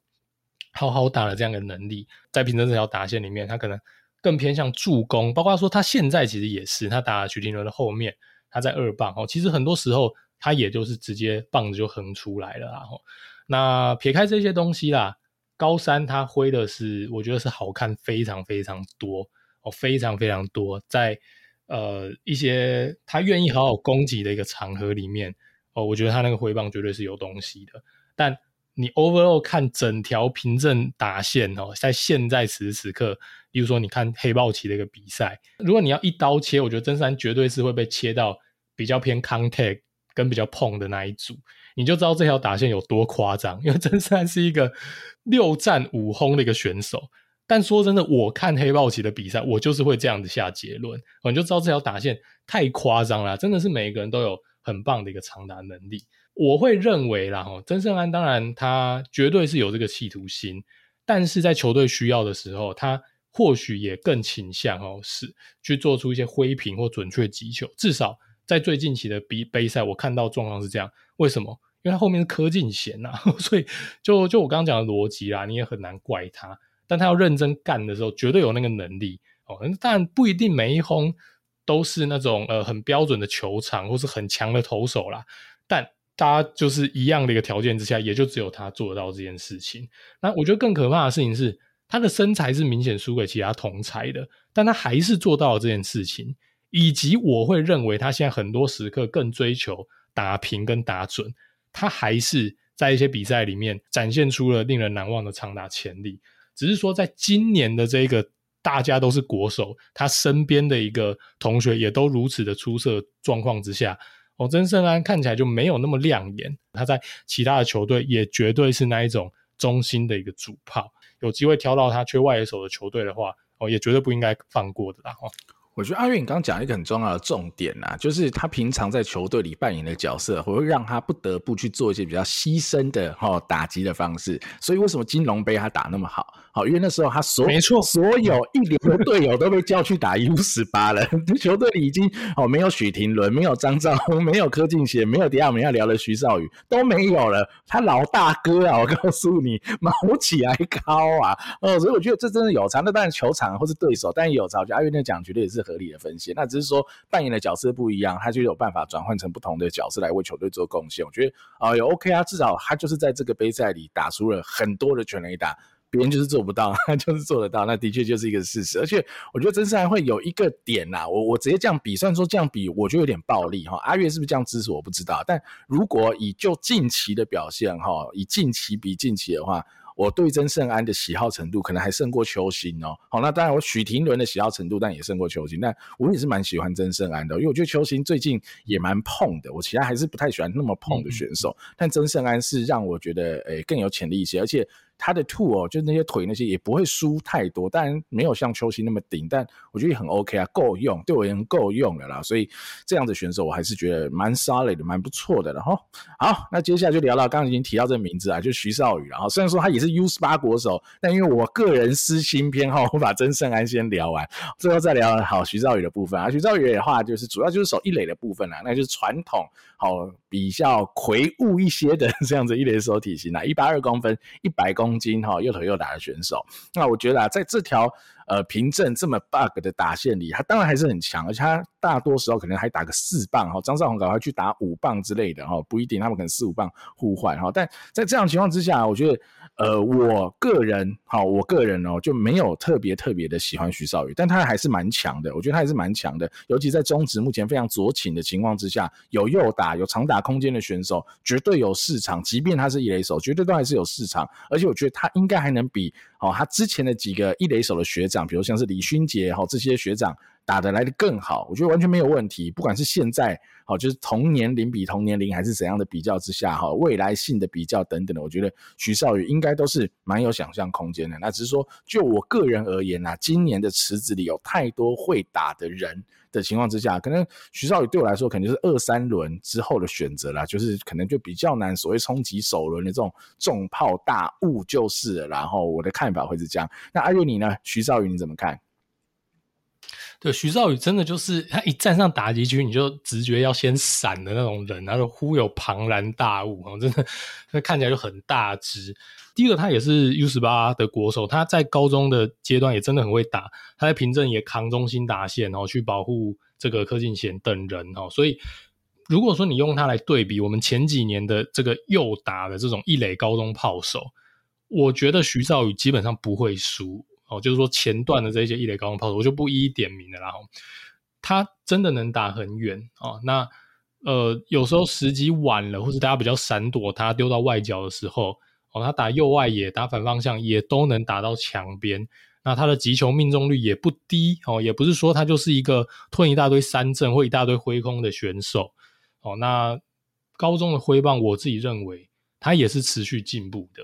好好打的这样的能力，在平镇这条打线里面，他可能更偏向助攻，包括说他现在其实也是，他打许庭伦的后面。他在二棒哦，其实很多时候他也就是直接棒子就横出来了，然后那撇开这些东西啦，高三他挥的是我觉得是好看非常非常多哦，非常非常多，在呃一些他愿意好好攻击的一个场合里面哦，我觉得他那个挥棒绝对是有东西的。但你 overall 看整条凭证打线哦，在现在此时此刻。比如说，你看黑豹旗的一个比赛，如果你要一刀切，我觉得真三绝对是会被切到比较偏 contact 跟比较碰的那一组，你就知道这条打线有多夸张。因为真三是一个六战五轰的一个选手，但说真的，我看黑豹旗的比赛，我就是会这样子下结论，你就知道这条打线太夸张了，真的是每一个人都有很棒的一个长打能力。我会认为啦，哦，曾胜安当然他绝对是有这个企图心，但是在球队需要的时候，他。或许也更倾向哦，是去做出一些挥平或准确击球。至少在最近期的比杯赛，我看到状况是这样。为什么？因为他后面是柯敬贤呐，[laughs] 所以就就我刚刚讲的逻辑啦，你也很难怪他。但他要认真干的时候，绝对有那个能力哦。但不一定每一轰都是那种呃很标准的球场或是很强的投手啦。但大家就是一样的一个条件之下，也就只有他做到这件事情。那我觉得更可怕的事情是，他的身材是明显输给其他同才的，但他还是做到了这件事情。以及我会认为他现在很多时刻更追求打平跟打准。他还是在一些比赛里面展现出了令人难忘的长打潜力，只是说在今年的这个大家都是国手，他身边的一个同学也都如此的出色状况之下，哦，曾胜安看起来就没有那么亮眼。他在其他的球队也绝对是那一种中心的一个主炮，有机会挑到他缺外野手的球队的话，哦，也绝对不应该放过的啦。哦我觉得阿月，你刚刚讲一个很重要的重点呐、啊，就是他平常在球队里扮演的角色，会让他不得不去做一些比较牺牲的哈打击的方式。所以为什么金龙杯他打那么好？好，因为那时候他所没错，所有一流的队友都被叫去打 U 十八了，[laughs] 球队里已经哦没有许廷伦，没有张兆宏，[laughs] 没有柯敬贤，没有等下我们要聊的徐少宇都没有了。他老大哥啊，我告诉你，毛起来高啊！哦，所以我觉得这真的有差。那当然球场或是对手，但也有差。我觉得阿月那讲绝对也是。合理的分析，那只是说扮演的角色不一样，他就有办法转换成不同的角色来为球队做贡献。我觉得啊，也 OK 啊，至少他就是在这个杯赛里打出了很多的全垒打，别人就是做不到，他 [laughs] 就是做得到，那的确就是一个事实。而且我觉得真是还会有一个点呐、啊，我我直接这样比，虽然说这样比，我觉得有点暴力哈。阿月是不是这样支持我不知道，但如果以就近期的表现哈，以近期比近期的话。我对曾圣安的喜好程度可能还胜过邱兴哦。好，那当然我许廷伦的喜好程度，但也胜过邱兴。但我也是蛮喜欢曾圣安的，因为我觉得邱兴最近也蛮碰的。我其他还是不太喜欢那么碰的选手，嗯、但曾圣安是让我觉得诶、欸、更有潜力一些，而且。他的兔哦，就是那些腿那些也不会输太多，当然没有像邱兴那么顶，但我觉得也很 OK 啊，够用，对我也很够用的啦。所以这样的选手我还是觉得蛮 solid 的，蛮不错的了哈。好，那接下来就聊到刚刚已经提到这个名字啊，就徐少宇。然后虽然说他也是 U 十八国手，但因为我个人私心偏好，我把曾胜安先聊完，最后再聊好徐少宇的部分啊。徐少宇的话就是主要就是守一垒的部分啦，那就是传统好比较魁梧一些的这样子一垒手体型啊，一八二公分，一百公。斤哈，又腿又打的选手，那我觉得啊，在这条呃凭证这么 bug 的打线里，他当然还是很强，而且他大多时候可能还打个四棒哈，张少宏赶快去打五棒之类的哈，不一定，他们可能四五棒互换哈，但在这样情况之下，我觉得。呃，我个人好，我个人哦就没有特别特别的喜欢徐少宇，但他还是蛮强的，我觉得他还是蛮强的，尤其在中职目前非常左倾的情况之下，有右打有长打空间的选手，绝对有市场，即便他是一垒手，绝对都还是有市场，而且我觉得他应该还能比哦他之前的几个一垒手的学长，比如像是李勋杰哈这些学长。打得来的更好，我觉得完全没有问题。不管是现在好，就是同年龄比同年龄，还是怎样的比较之下哈，未来性的比较等等的，我觉得徐少宇应该都是蛮有想象空间的。那只是说，就我个人而言呐，今年的池子里有太多会打的人的情况之下，可能徐少宇对我来说，可能就是二三轮之后的选择啦，就是可能就比较难，所谓冲击首轮的这种重炮大物就是了。然后我的看法会是这样。那阿月你呢？徐少宇你怎么看？对，徐少宇真的就是他一站上打击区，你就直觉要先闪的那种人，然后忽有庞然大物，真的，那看起来就很大只。第一个，他也是 U 十八的国手，他在高中的阶段也真的很会打，他在平镇也扛中心打线，然后去保护这个柯敬贤等人哦。所以，如果说你用他来对比我们前几年的这个右打的这种一垒高中炮手，我觉得徐少宇基本上不会输。哦，就是说前段的这些一垒高空炮手，我就不一一点名了。啦。哦他真的能打很远哦。那呃，有时候时机晚了，或者大家比较闪躲他丢到外角的时候，哦，他打右外野、打反方向也都能打到墙边。那他的击球命中率也不低哦，也不是说他就是一个吞一大堆三振或一大堆挥空的选手哦。那高中的挥棒，我自己认为他也是持续进步的。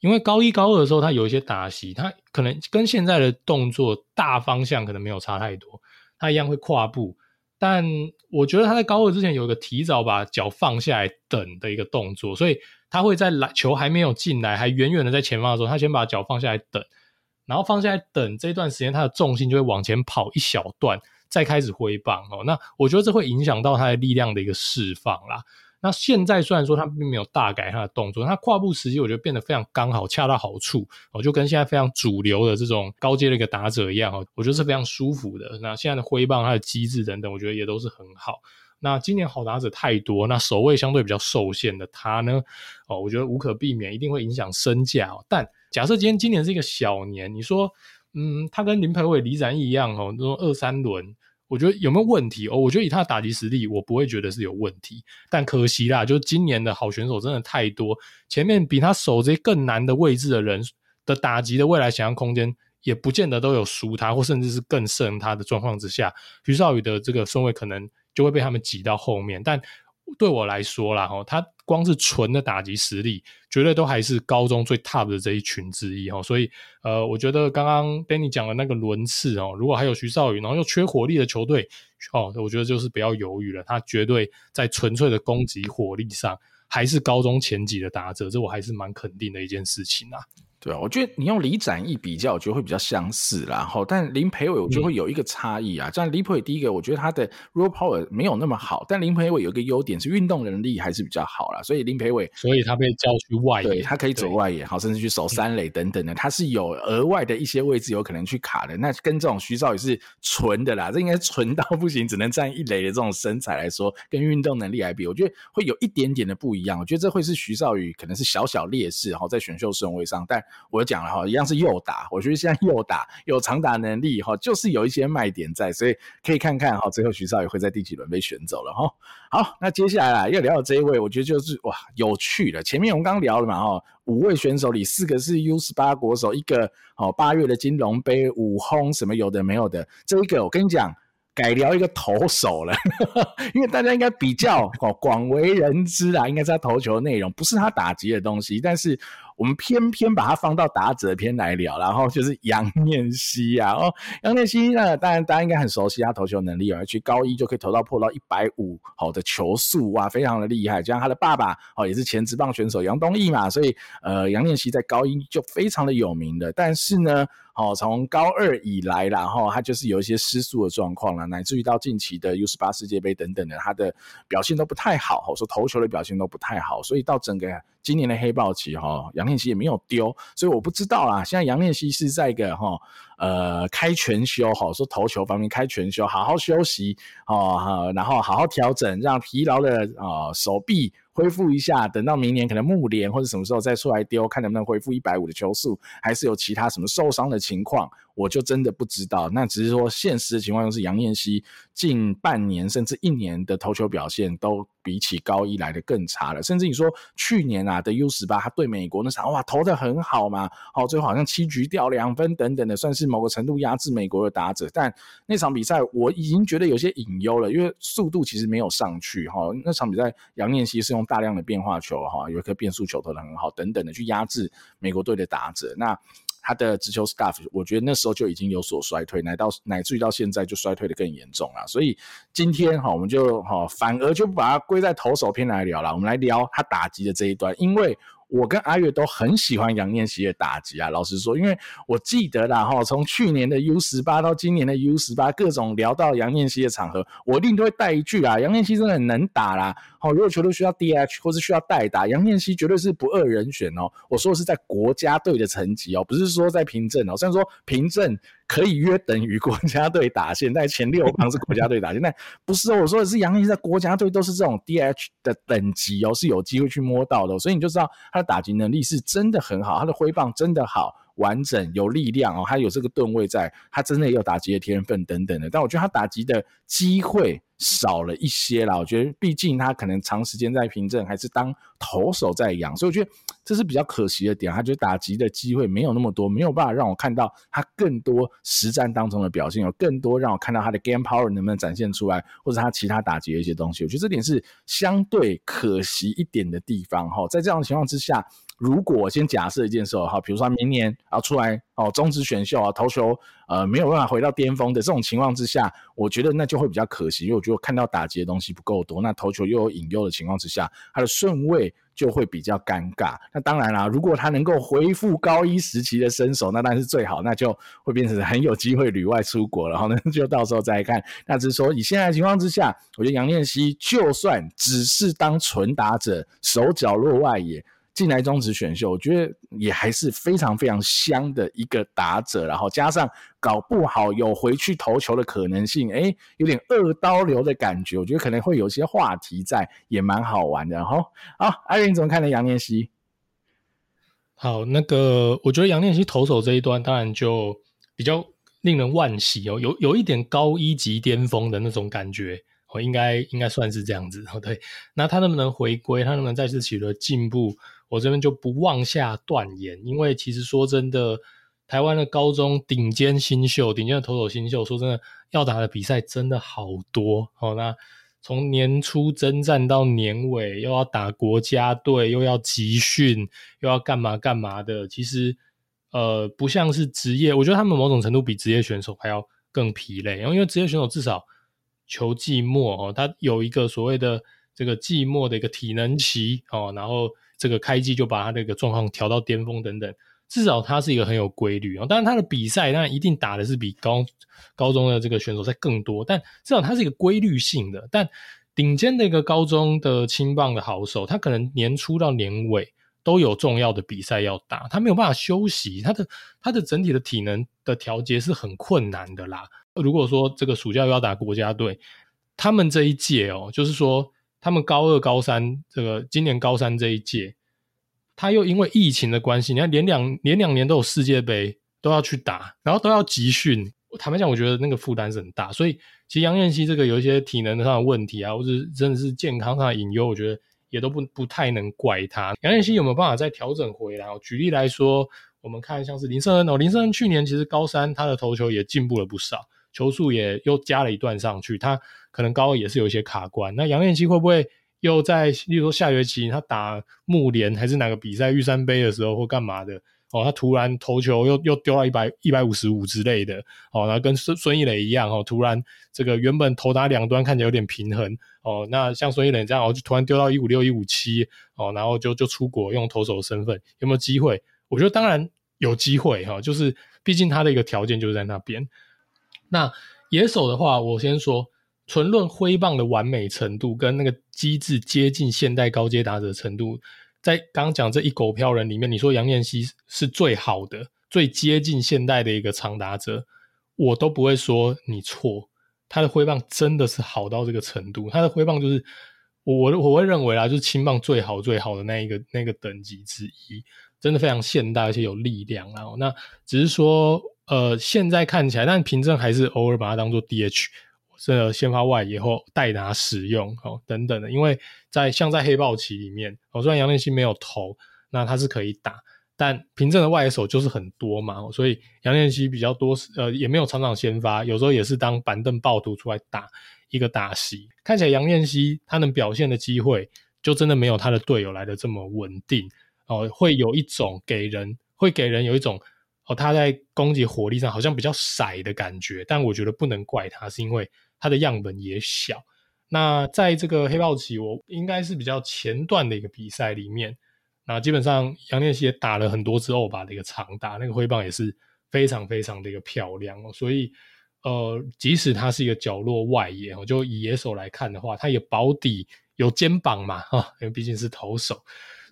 因为高一高二的时候，他有一些打席，他可能跟现在的动作大方向可能没有差太多，他一样会跨步，但我觉得他在高二之前有一个提早把脚放下来等的一个动作，所以他会在篮球还没有进来，还远远的在前方的时候，他先把脚放下来等，然后放下来等这段时间，他的重心就会往前跑一小段，再开始挥棒哦。那我觉得这会影响到他的力量的一个释放啦。那现在虽然说他并没有大改他的动作，他跨步时机我觉得变得非常刚好，恰到好处哦，就跟现在非常主流的这种高阶的一个打者一样哦，我觉得是非常舒服的。那现在的挥棒、它的机制等等，我觉得也都是很好。那今年好打者太多，那守卫相对比较受限的他呢，哦，我觉得无可避免，一定会影响身价哦。但假设今天今年是一个小年，你说，嗯，他跟林培伟、李展毅一样哦，那种二三轮。我觉得有没有问题哦？我觉得以他的打击实力，我不会觉得是有问题。但可惜啦，就今年的好选手真的太多，前面比他守这些更难的位置的人的打击的未来想象空间，也不见得都有输他，或甚至是更胜他的状况之下，徐少宇的这个顺位可能就会被他们挤到后面。但对我来说啦，哈，他光是纯的打击实力，绝对都还是高中最 top 的这一群之一哈。所以，呃，我觉得刚刚 Danny 讲的那个轮次哦，如果还有徐少宇，然后又缺火力的球队哦，我觉得就是不要犹豫了，他绝对在纯粹的攻击火力上，还是高中前几的打者，这我还是蛮肯定的一件事情啊。对啊，我觉得你用李展毅比较，我觉得会比较相似啦。后，但林培伟我觉得会有一个差异啊。嗯、像林培伟第一个，我觉得他的 raw power 没有那么好，但林培伟有一个优点是运动能力还是比较好啦。所以林培伟，所以他被叫去外野，对，他可以走外野，好，甚至去守三垒等等的，他是有额外的一些位置有可能去卡的。那跟这种徐少宇是纯的啦，这应该纯到不行，只能站一垒的这种身材来说，跟运动能力来比，我觉得会有一点点的不一样。我觉得这会是徐少宇可能是小小劣势，哈，在选秀顺位上。但我讲了哈。一样是右打，我觉得现在右打有长打能力哈，就是有一些卖点在，所以可以看看哈，最后徐少宇会在第几轮被选走了哈。好，那接下来要聊的这一位，我觉得就是哇有趣的。前面我们刚聊了嘛哈，五位选手里四个是 U 十八国手，一个哦八月的金龙杯五轰什么有的没有的，这一个我跟你讲。改聊一个投手了，[laughs] 因为大家应该比较哦广为人知啦，应该是他投球的内容，不是他打击的东西。但是我们偏偏把它放到打者篇来聊，然后就是杨念希啊，哦，杨念希呢，当然大家应该很熟悉他投球能力，而去高一就可以投到破到一百五好的球速哇，非常的厉害。加上他的爸爸哦也是前职棒选手杨东义嘛，所以呃杨念希在高一就非常的有名的。但是呢。哦，从高二以来，然后他就是有一些失速的状况了，乃至于到近期的 U 十八世界杯等等的，他的表现都不太好，说投球的表现都不太好，所以到整个今年的黑豹期，哈，杨念熙也没有丢，所以我不知道啦。现在杨念熙是在一个哈呃开全休，哈，说投球方面开全休，好好休息，哦，然后好好调整，让疲劳的啊手臂。恢复一下，等到明年可能木联或者什么时候再出来丢，看能不能恢复一百五的球速，还是有其他什么受伤的情况。我就真的不知道，那只是说现实的情况就是杨念熙近半年甚至一年的投球表现都比起高一来的更差了，甚至你说去年啊的 U 十八，他对美国那场哇投的很好嘛，好最后好像七局掉两分等等的，算是某个程度压制美国的打者，但那场比赛我已经觉得有些隐忧了，因为速度其实没有上去哈，那场比赛杨念熙是用大量的变化球哈，有一颗变速球投的很好等等的去压制美国队的打者，那。他的直球 staff，我觉得那时候就已经有所衰退，乃到乃至于到现在就衰退的更严重了。所以今天哈，我们就哈反而就把它归在投手篇来聊了。我们来聊他打击的这一端，因为。我跟阿月都很喜欢杨念熙的打击啊，老实说，因为我记得啦哈，从去年的 U 十八到今年的 U 十八，各种聊到杨念熙的场合，我一定都会带一句啊，杨念熙真的很能打啦。好，如果球队需要 DH 或是需要代打，杨念熙绝对是不二人选哦。我说的是在国家队的成绩哦，不是说在凭证哦。虽然说凭证。可以约等于国家队打线，在前六棒是国家队打线，但不是哦。我说的是杨毅在国家队都是这种 DH 的等级哦，是有机会去摸到的，所以你就知道他的打击能力是真的很好，他的挥棒真的好。完整有力量哦，他有这个吨位在，他真的也有打击的天分等等的。但我觉得他打击的机会少了一些啦。我觉得毕竟他可能长时间在平镇，还是当投手在养，所以我觉得这是比较可惜的点。他觉得打击的机会没有那么多，没有办法让我看到他更多实战当中的表现，有更多让我看到他的 game power 能不能展现出来，或者他其他打击的一些东西。我觉得这点是相对可惜一点的地方哈。在这样的情况之下。如果先假设一件事哈，比如说明年啊出来哦，中职选秀啊投球呃没有办法回到巅峰的这种情况之下，我觉得那就会比较可惜，因为我觉得看到打击的东西不够多，那投球又有引诱的情况之下，他的顺位。就会比较尴尬。那当然啦，如果他能够恢复高一时期的身手，那当然是最好，那就会变成很有机会旅外出国了。然后呢，就到时候再看。那只是说以现在的情况之下，我觉得杨念希就算只是当纯打者，手脚落外也。进来中职选秀，我觉得也还是非常非常香的一个打者，然后加上搞不好有回去投球的可能性，诶，有点二刀流的感觉，我觉得可能会有些话题在，也蛮好玩的。然后，好，阿云怎么看呢？杨念希？好，那个我觉得杨念希投手这一端当然就比较令人惋惜哦，有有一点高一级巅峰的那种感觉。哦，应该应该算是这样子哦。对，那他能不能回归？他能不能再次取得进步？我这边就不妄下断言，因为其实说真的，台湾的高中顶尖新秀、顶尖的投手新秀，说真的，要打的比赛真的好多哦。那从年初征战到年尾，又要打国家队，又要集训，又要干嘛干嘛的。其实，呃，不像是职业，我觉得他们某种程度比职业选手还要更疲累。然后，因为职业选手至少。球季末哦，他有一个所谓的这个季末的一个体能期哦，然后这个开季就把他那个状况调到巅峰等等，至少他是一个很有规律啊。当然他的比赛当然一定打的是比高高中的这个选手在更多，但至少他是一个规律性的。但顶尖的一个高中的青棒的好手，他可能年初到年尾都有重要的比赛要打，他没有办法休息，他的他的整体的体能的调节是很困难的啦。如果说这个暑假要打国家队，他们这一届哦，就是说他们高二、高三这个今年高三这一届，他又因为疫情的关系，你看连两连两年都有世界杯都要去打，然后都要集训。坦白讲，我觉得那个负担是很大。所以其实杨彦希这个有一些体能上的问题啊，或者真的是健康上的隐忧，我觉得也都不不太能怪他。杨彦希有没有办法再调整回来？举例来说，我们看像是林胜恩哦，林胜恩去年其实高三他的投球也进步了不少。球速也又加了一段上去，他可能高二也是有一些卡关。那杨念希会不会又在，例如说下学期他打木联还是哪个比赛玉山杯的时候或干嘛的哦，他突然投球又又丢到一百一百五十五之类的哦，然后跟孙孙艺磊一样哦，突然这个原本投打两端看起来有点平衡哦，那像孙艺磊这样哦，就突然丢到一五六一五七哦，然后就就出国用投手的身份有没有机会？我觉得当然有机会哈，就是毕竟他的一个条件就是在那边。那野手的话，我先说，纯论挥棒的完美程度跟那个机制接近现代高阶打者程度，在刚刚讲这一狗票人里面，你说杨念希是最好的、最接近现代的一个长打者，我都不会说你错。他的挥棒真的是好到这个程度，他的挥棒就是我我我会认为啦，就是青棒最好最好的那一个那个等级之一，真的非常现代而且有力量。啊那只是说。呃，现在看起来，但凭证还是偶尔把它当做 DH，这先发外野后代拿使用哦，等等的。因为在像在黑豹旗里面，哦，虽然杨念希没有投，那他是可以打，但凭证的外野手就是很多嘛，所以杨念希比较多，呃，也没有常常先发，有时候也是当板凳暴徒出来打一个打席。看起来杨念希他能表现的机会，就真的没有他的队友来的这么稳定哦，会有一种给人，会给人有一种。哦，他在攻击火力上好像比较散的感觉，但我觉得不能怪他，是因为他的样本也小。那在这个黑豹旗，我应该是比较前段的一个比赛里面，那基本上杨念希也打了很多支欧巴的一个长打，那个挥棒也是非常非常的一个漂亮哦。所以，呃，即使他是一个角落外野，我就以野手来看的话，他也保底有肩膀嘛，哈，因为毕竟是投手。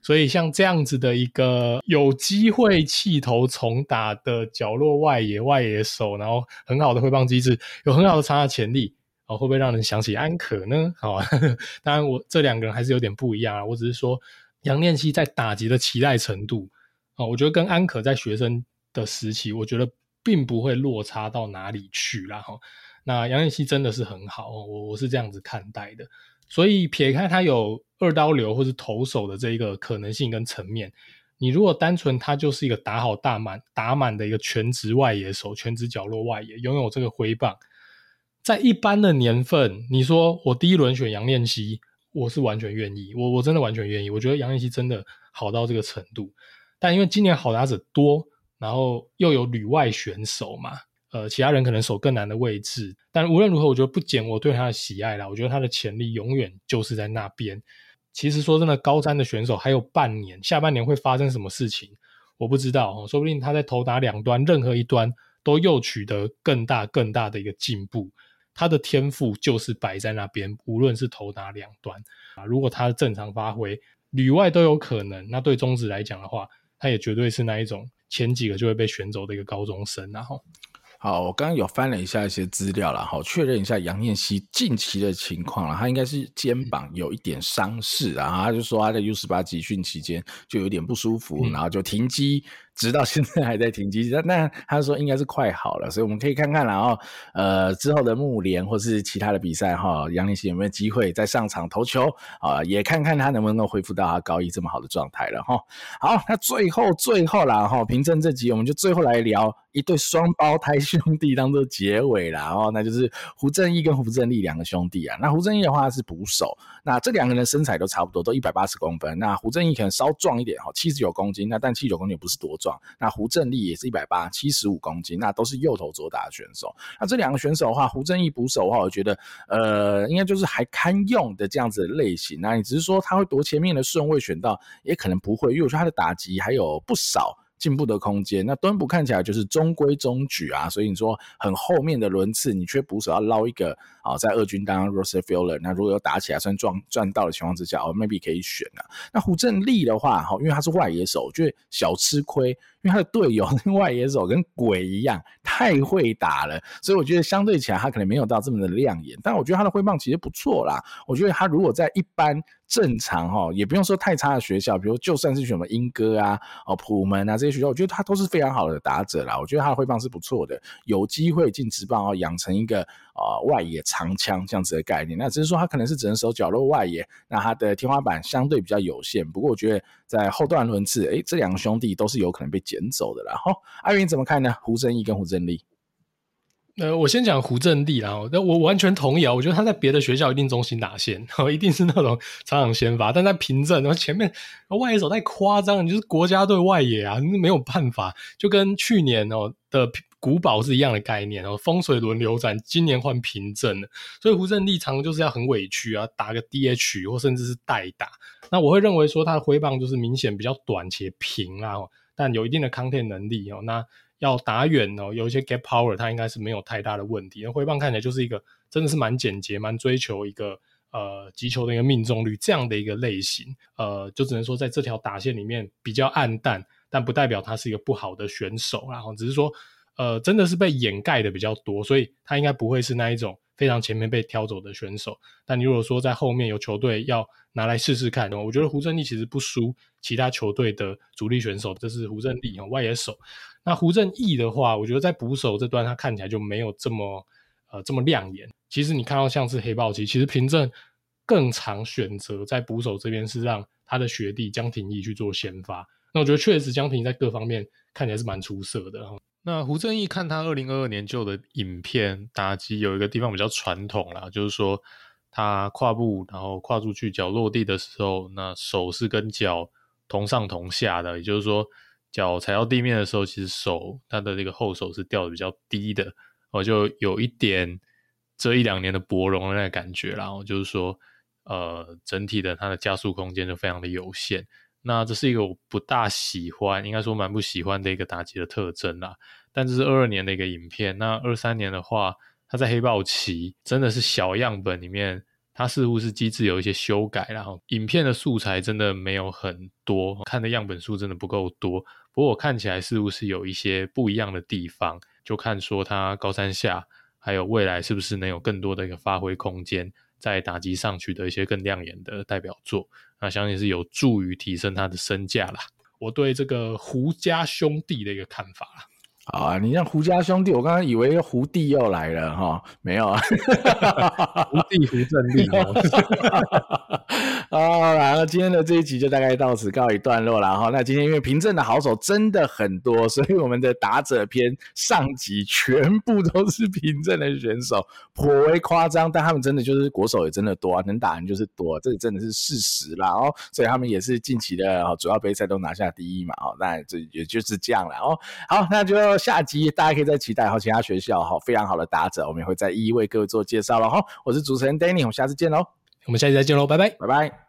所以像这样子的一个有机会弃投重打的角落外野外野手，然后很好的挥棒机制，有很好的长打潜力，哦，会不会让人想起安可呢？好啊，[laughs] 当然我这两个人还是有点不一样啊。我只是说杨念希在打击的期待程度，哦，我觉得跟安可在学生的时期，我觉得并不会落差到哪里去啦。哈。那杨念希真的是很好，我我是这样子看待的。所以撇开他有二刀流或是投手的这一个可能性跟层面，你如果单纯他就是一个打好大满打满的一个全职外野手，全职角落外野，拥有这个挥棒，在一般的年份，你说我第一轮选杨念希，我是完全愿意，我我真的完全愿意，我觉得杨念希真的好到这个程度，但因为今年好打者多，然后又有旅外选手嘛。呃，其他人可能守更难的位置，但无论如何，我觉得不减我对他的喜爱啦。我觉得他的潜力永远就是在那边。其实说真的，高三的选手还有半年，下半年会发生什么事情，我不知道哦。说不定他在投打两端任何一端都又取得更大更大的一个进步。他的天赋就是摆在那边，无论是投打两端啊，如果他正常发挥，里外都有可能。那对中职来讲的话，他也绝对是那一种前几个就会被选走的一个高中生，然后。好，我刚刚有翻了一下一些资料了，好，确认一下杨念希近期的情况了。他应该是肩膀有一点伤势啊，他就说他在 U 十八集训期间就有点不舒服，嗯、然后就停机。直到现在还在停机，那那他说应该是快好了，所以我们可以看看，然后呃之后的木联或是其他的比赛哈，杨立新有没有机会再上场投球啊？也看看他能不能够恢复到他高一这么好的状态了哈。好，那最后最后啦哈，凭证这集我们就最后来聊一对双胞胎兄弟当做结尾啦哦，那就是胡正义跟胡正立两个兄弟啊。那胡正义的话是捕手，那这两个人身材都差不多，都一百八十公分。那胡正义可能稍壮一点哈，七十九公斤，那但七十九公斤也不是多壮。那胡正立也是一百八，七十五公斤，那都是右投左打的选手。那这两个选手的话，胡正义捕手的话，我觉得呃，应该就是还堪用的这样子的类型。那你只是说他会夺前面的顺位选到，也可能不会，因为我觉得他的打击还有不少进步的空间。那端部看起来就是中规中矩啊，所以你说很后面的轮次，你缺捕手要捞一个啊，在二军当 roster filler，那如果要打起来算赚赚到的情况之下，哦，maybe 可以选啊。那胡正立的话，哈，因为他是外野手，就小吃亏。因为他的队友 [laughs] 另外野手跟鬼一样，太会打了，所以我觉得相对起来他可能没有到这么的亮眼。但我觉得他的挥棒其实不错啦。我觉得他如果在一般正常哈，也不用说太差的学校，比如就算是什么莺歌啊、哦普门啊这些学校，我觉得他都是非常好的打者啦。我觉得他的挥棒是不错的，有机会进职棒哦，养成一个呃外野长枪这样子的概念。那只是说他可能是只能守角落外野，那他的天花板相对比较有限。不过我觉得在后段轮次，诶，这两个兄弟都是有可能被。捡走的啦，哈，阿云怎么看呢？胡正义跟胡正立，呃，我先讲胡正立啦，那我完全同意啊，我觉得他在别的学校一定中心打线，然 [laughs] 后一定是那种场场先发，但在平镇，然后前面外野手太夸张，你就是国家队外野啊，没有办法，就跟去年哦的古堡是一样的概念哦，风水轮流转，今年换平镇了，所以胡正立常就是要很委屈啊，打个 DH 或甚至是代打，那我会认为说他的挥棒就是明显比较短且平啊。但有一定的 contact 能力哦，那要打远哦，有一些 gap power，它应该是没有太大的问题。那挥棒看起来就是一个真的是蛮简洁、蛮追求一个呃击球的一个命中率这样的一个类型，呃，就只能说在这条打线里面比较暗淡，但不代表他是一个不好的选手，然后只是说呃真的是被掩盖的比较多，所以他应该不会是那一种。非常前面被挑走的选手，但你如果说在后面有球队要拿来试试看，我觉得胡正立其实不输其他球队的主力选手，这是胡正立哦，外野手。那胡正义的话，我觉得在捕手这段他看起来就没有这么呃这么亮眼。其实你看到像是黑豹旗，其实凭证更常选择在捕手这边是让他的学弟江廷义去做先发。那我觉得确实江廷在各方面看起来是蛮出色的哈。那胡正义看他二零二二年旧的影片打击，有一个地方比较传统啦，就是说他跨步然后跨出去，脚落地的时候，那手是跟脚同上同下的，也就是说脚踩到地面的时候，其实手他的这个后手是掉的比较低的，我就有一点这一两年的柏融的那个感觉，然后就是说呃整体的它的加速空间就非常的有限。那这是一个我不大喜欢，应该说蛮不喜欢的一个打击的特征啦。但这是二二年的一个影片，那二三年的话，他在黑豹旗真的是小样本里面，他似乎是机制有一些修改，然后影片的素材真的没有很多，看的样本数真的不够多。不过我看起来似乎是有一些不一样的地方，就看说他高三下还有未来是不是能有更多的一个发挥空间。在打击上取得一些更亮眼的代表作，那相信是有助于提升他的身价啦。我对这个胡家兄弟的一个看法啦。啊，你像胡家兄弟，我刚刚以为胡弟又来了哈，没有啊，[laughs] 胡弟胡正立。[laughs] 好，来了，今天的这一集就大概到此告一段落了哈。那今天因为凭证的好手真的很多，所以我们的打者篇上集全部都是凭证的选手，颇为夸张，但他们真的就是国手也真的多啊，能打人就是多，这个真的是事实啦哦。所以他们也是近期的主要杯赛都拿下第一嘛哦，那这也就是这样了哦。好，那就。下集大家可以再期待哈，其他学校哈非常好的打者，我们也会再一一为各位做介绍了哈。我是主持人 Danny，我们下次见喽，我们下期再见喽，拜拜，拜拜。